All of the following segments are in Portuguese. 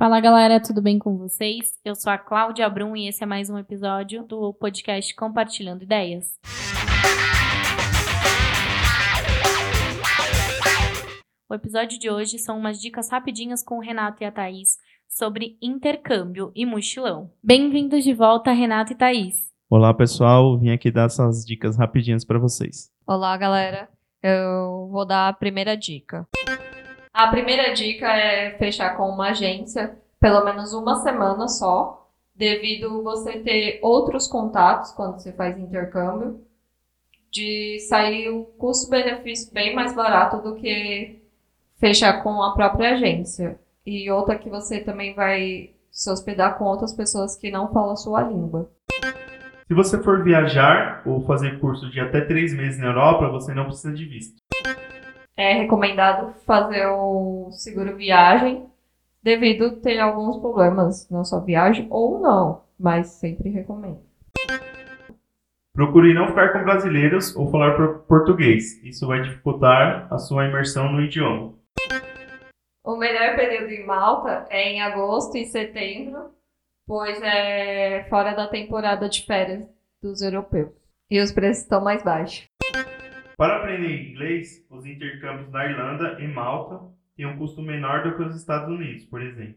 Fala galera, tudo bem com vocês? Eu sou a Cláudia Brum e esse é mais um episódio do podcast Compartilhando Ideias. O episódio de hoje são umas dicas rapidinhas com o Renato e a Thaís sobre intercâmbio e mochilão. Bem-vindos de volta, Renato e Thaís. Olá pessoal, vim aqui dar essas dicas rapidinhas para vocês. Olá galera, eu vou dar a primeira dica. A primeira dica é fechar com uma agência pelo menos uma semana só, devido você ter outros contatos quando você faz intercâmbio, de sair o custo-benefício bem mais barato do que fechar com a própria agência. E outra que você também vai se hospedar com outras pessoas que não falam a sua língua. Se você for viajar ou fazer curso de até três meses na Europa, você não precisa de visto é recomendado fazer o seguro viagem devido ter alguns problemas na sua viagem ou não, mas sempre recomendo. Procure não ficar com brasileiros ou falar português. Isso vai dificultar a sua imersão no idioma. O melhor período em Malta é em agosto e setembro, pois é fora da temporada de férias dos europeus. E os preços estão mais baixos. Para aprender inglês, os intercâmbios na Irlanda e Malta têm um custo menor do que os Estados Unidos, por exemplo.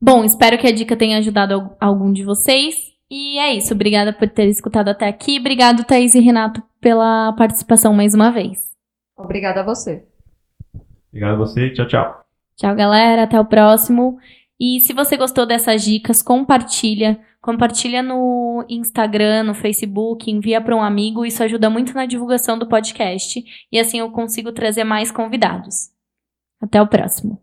Bom, espero que a dica tenha ajudado algum de vocês. E é isso. Obrigada por ter escutado até aqui. Obrigado, Thaís e Renato, pela participação mais uma vez. Obrigada a você. Obrigado a você. Tchau, tchau. Tchau, galera. Até o próximo. E se você gostou dessas dicas, compartilha. Compartilha no Instagram, no Facebook, envia para um amigo. Isso ajuda muito na divulgação do podcast. E assim eu consigo trazer mais convidados. Até o próximo.